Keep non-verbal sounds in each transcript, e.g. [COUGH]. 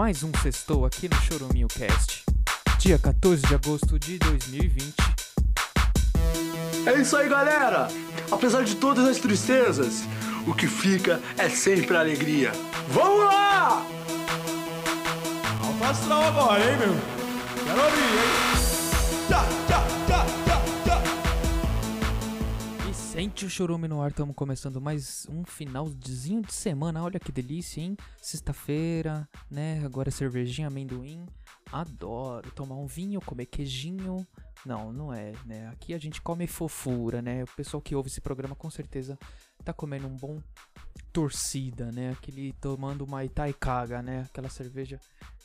Mais um sextou aqui no Choruminho Cast. Dia 14 de agosto de 2020. É isso aí, galera! Apesar de todas as tristezas, o que fica é sempre a alegria. Vamos lá! Alto astral agora, hein, meu? Quero ouvir, hein? Tchá, sente o chorume no ar, estamos começando mais um finalzinho de semana. Olha que delícia, hein? Sexta-feira, né? Agora cervejinha, amendoim. Adoro tomar um vinho, comer queijinho. Não, não é, né? Aqui a gente come fofura, né? O pessoal que ouve esse programa com certeza tá comendo um bom torcida, né? Aquele tomando uma Itaikaga, né? Aquela cerveja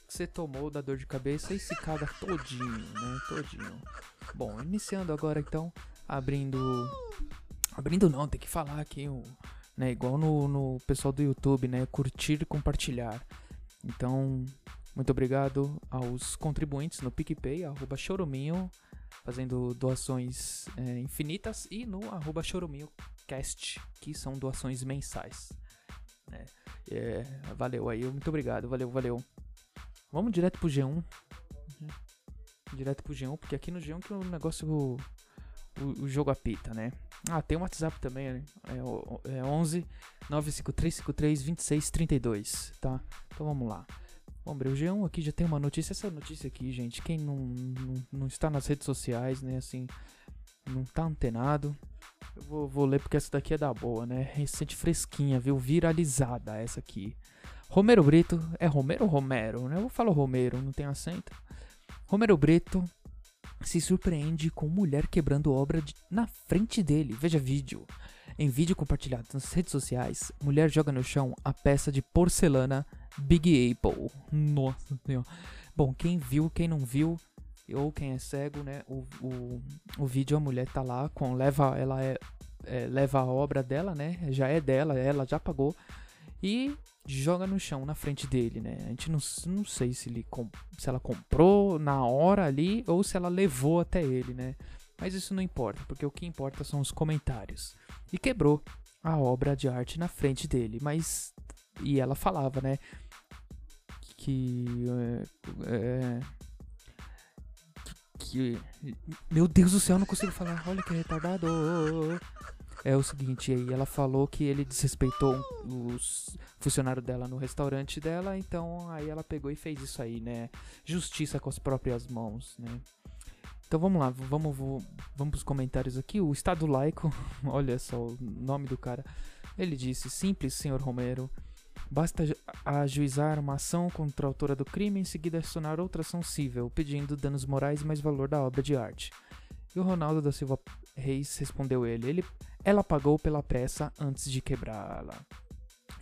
que você tomou da dor de cabeça e se caga todinho, né? Todinho. Bom, iniciando agora então, abrindo. Abrindo não, tem que falar aqui, né? Igual no, no pessoal do YouTube, né? Curtir e compartilhar. Então, muito obrigado aos contribuintes no PicPay, arroba choruminho, fazendo doações é, infinitas, e no arroba choruminhocast, que são doações mensais. né? É, valeu aí, muito obrigado, valeu, valeu. Vamos direto pro G1. Uhum. Direto pro G1, porque aqui no G1 que o negócio, o, jogo apita, né? Ah, tem um WhatsApp também, né? É, é 11 95353 2632, tá? Então vamos lá. Abrir o G1 aqui, já tem uma notícia. Essa notícia aqui, gente, quem não, não, não está nas redes sociais, né, assim, não tá antenado, eu vou, vou ler porque essa daqui é da boa, né? Recente fresquinha, viu? Viralizada essa aqui. Romero Brito, é Romero ou Romero, né? Eu falo Romero, não tem acento. Romero Brito se surpreende com mulher quebrando obra de- na frente dele. Veja vídeo. Em vídeo compartilhado nas redes sociais, mulher joga no chão a peça de porcelana Big Apple. Nossa senhora. Bom, quem viu, quem não viu, ou quem é cego, né? O, o, o vídeo a mulher tá lá com leva ela é, é, leva a obra dela, né? Já é dela, ela já pagou e joga no chão na frente dele, né? A gente não, não sei se ele se ela comprou na hora ali ou se ela levou até ele, né? Mas isso não importa, porque o que importa são os comentários. E quebrou a obra de arte na frente dele, mas e ela falava, né? Que é, que meu Deus do céu, eu não consigo falar. Olha que retardado. É o seguinte, aí ela falou que ele desrespeitou os funcionários dela no restaurante dela, então aí ela pegou e fez isso aí, né? Justiça com as próprias mãos, né? Então vamos lá, vamos, vamos, vamos pros comentários aqui. O Estado Laico, [LAUGHS] olha só o nome do cara. Ele disse: Simples, senhor Romero. Basta ju- ajuizar uma ação contra a autora do crime e em seguida acionar outra ação civil, pedindo danos morais mais valor da obra de arte. E o Ronaldo da Silva Reis respondeu ele, ele ela pagou pela peça antes de quebrá-la.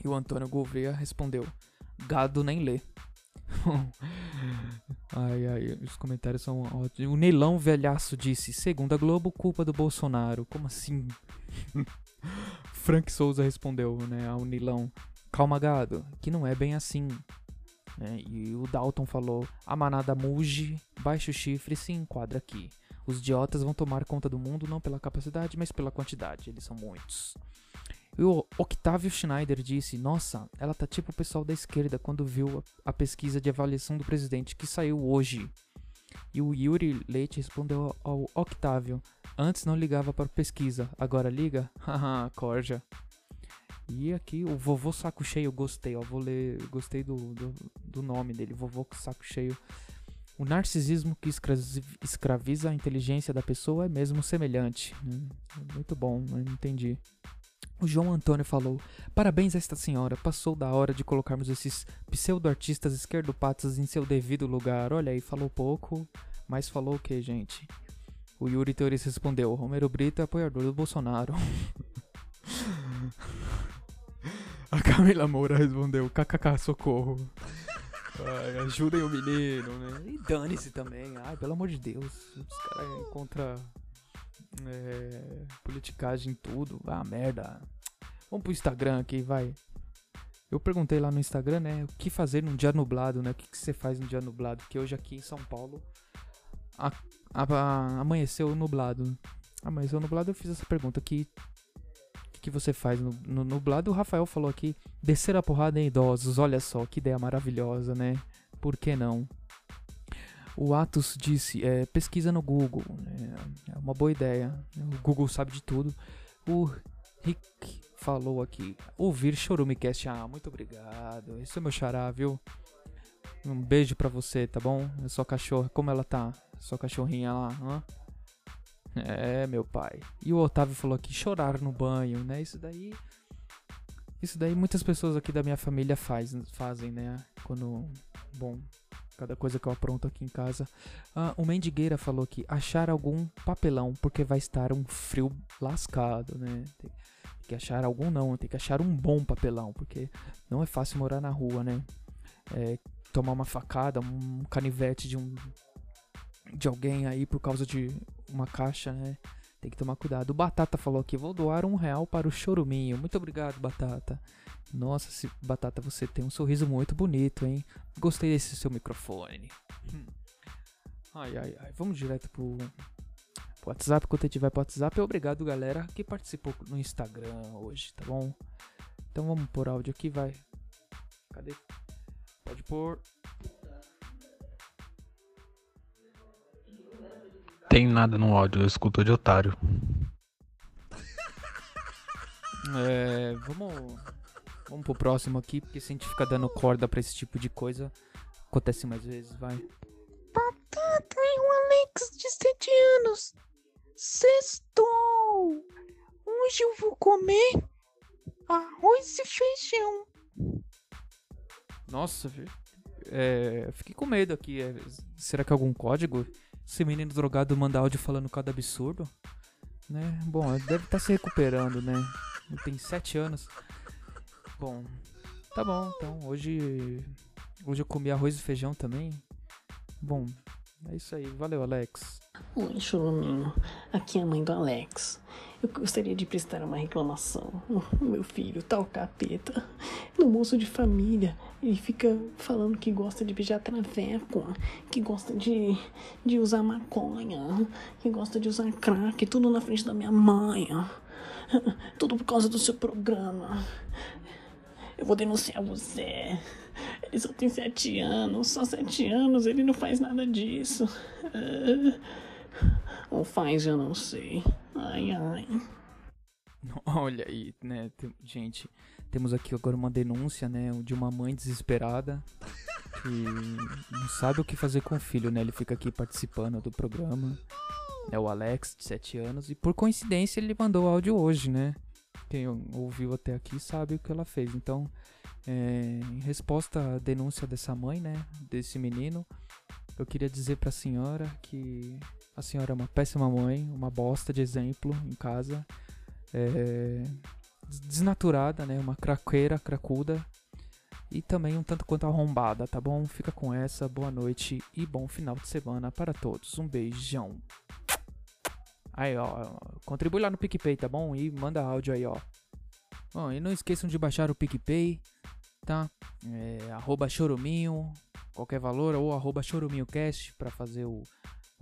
E o Antônio Gouveia respondeu, gado nem lê. [LAUGHS] ai, ai, os comentários são ótimos. O Neilão Velhaço disse, segundo a Globo, culpa do Bolsonaro. Como assim? [LAUGHS] Frank Souza respondeu, né, ao Nilão. Calma, gado, que não é bem assim. né? E o Dalton falou: a manada muge, baixa o chifre e se enquadra aqui. Os idiotas vão tomar conta do mundo não pela capacidade, mas pela quantidade. Eles são muitos. E o Octavio Schneider disse: Nossa, ela tá tipo o pessoal da esquerda quando viu a, pesquisa de avaliação do presidente que saiu hoje. E o Yuri Leite respondeu ao Octavio: Antes não ligava para pesquisa, agora liga? [LAUGHS] Haha, corja. E aqui o vovô saco cheio, gostei, ó. Vou ler, gostei do, do, do nome dele, vovô saco cheio. O narcisismo que escravi- escraviza a inteligência da pessoa é mesmo semelhante. Hum, Muito bom, entendi. O João Antônio falou: Parabéns a esta senhora, passou da hora de colocarmos esses pseudo-artistas esquerdopatas em seu devido lugar. Olha aí, falou pouco, mas falou o que, gente? O Yuri Teores respondeu: Romero Brito é apoiador do Bolsonaro. [LAUGHS] A Camila Moura respondeu: kkk, socorro. Ai, ajudem o menino, né? E dane-se também. Ai, pelo amor de Deus. Os caras contra é, politicagem em tudo. Ah, merda. Vamos pro Instagram aqui, vai. Eu perguntei lá no Instagram, né? O que fazer num dia nublado, né? O que, que você faz num dia nublado? Porque hoje aqui em São Paulo a- a- a- amanheceu nublado. Amanheceu nublado, eu fiz essa pergunta. Que, que você faz no, no nublado. O Rafael falou aqui, descer a porrada em idosos. Olha só, que ideia maravilhosa, né? Por que não? O Atos disse, é, pesquisa no Google. É, é uma boa ideia. O Google sabe de tudo. O Rick falou aqui, ouvir Chorumicast. Ah, muito obrigado. Esse é meu xará, viu? Um beijo pra você, tá bom? É sua cachorra, como ela tá? Sua cachorrinha lá, hã? É, meu pai. E o Otávio falou aqui, chorar no banho, né? Isso daí. Isso daí muitas pessoas aqui da minha família faz, fazem, né? Quando. Bom, cada coisa que eu apronto aqui em casa. Ah, o Mendigueira falou aqui, achar algum papelão, porque vai estar um frio lascado, né? Tem que achar algum não, tem que achar um bom papelão, porque não é fácil morar na rua, né? É, tomar uma facada, um canivete de um de alguém aí por causa de uma caixa, né? Tem que tomar cuidado. O Batata falou aqui, vou doar um real para o choruminho. Muito obrigado, Batata. Nossa, se, Batata, você tem um sorriso muito bonito, hein? Gostei desse seu microfone. Hum. Ai, ai, ai. Vamos direto pro, WhatsApp. Quando tiver pro WhatsApp, obrigado, galera, que participou no Instagram hoje, tá bom? Então vamos por áudio aqui, vai. Cadê? Pode pôr. Tem nada no áudio, eu escuto de otário. É, vamos, vamos pro próximo aqui, porque se a gente ficar dando corda pra esse tipo de coisa, acontece mais vezes, vai. Batata e o Alex de 7 anos. Sextou! Hoje eu vou comer arroz e feijão. Nossa, é, fiquei com medo aqui. é, será que é algum código? Esse menino drogado manda áudio falando cada absurdo? Né? Bom, deve estar se recuperando, né? Ele tem 7 anos. Bom, tá bom, então hoje. Hoje eu comi arroz e feijão também. Bom, é isso aí. Valeu, Alex. Oi, Churuminho. Aqui é a mãe do Alex. Eu gostaria de prestar uma reclamação. [LAUGHS] Meu filho tá o capeta. No moço de família, ele fica falando que gosta de beijar traveco, que gosta de, de usar maconha, que gosta de usar crack, tudo na frente da minha mãe. [LAUGHS] Tudo por causa do seu programa. Eu vou denunciar você. Ele só tem sete anos, só sete anos, ele não faz nada disso. [LAUGHS] Ou faz, eu não sei. Ai, ai. [LAUGHS] Olha aí, né, gente, temos aqui agora uma denúncia, né, de uma mãe desesperada que não sabe o que fazer com o filho, né? Ele fica aqui participando do programa. É o Alex, de 7 anos, e por coincidência ele mandou áudio hoje, né? Quem ouviu até aqui sabe o que ela fez. Então, é, em resposta à denúncia dessa mãe, né, desse menino, eu queria dizer pra senhora que a senhora é uma péssima mãe, uma bosta de exemplo em casa é, des- desnaturada, né? Uma craqueira, cracuda. E também um tanto quanto arrombada, tá bom? Fica com essa, boa noite e bom final de semana para todos. Um beijão. Aí, ó, contribui lá no PicPay, tá bom? E manda áudio aí, ó. Bom, e não esqueçam de baixar o PicPay, tá? É, arroba choruminho, qualquer valor, ou arroba choruminhocast pra fazer o,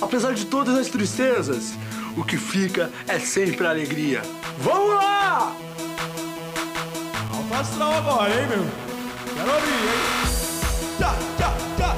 Apesar de todas as tristezas, o que fica é sempre a alegria. Vamos lá! Alto astral agora, hein, meu? Quero abrir, hein? Tchá, tchá, tchá.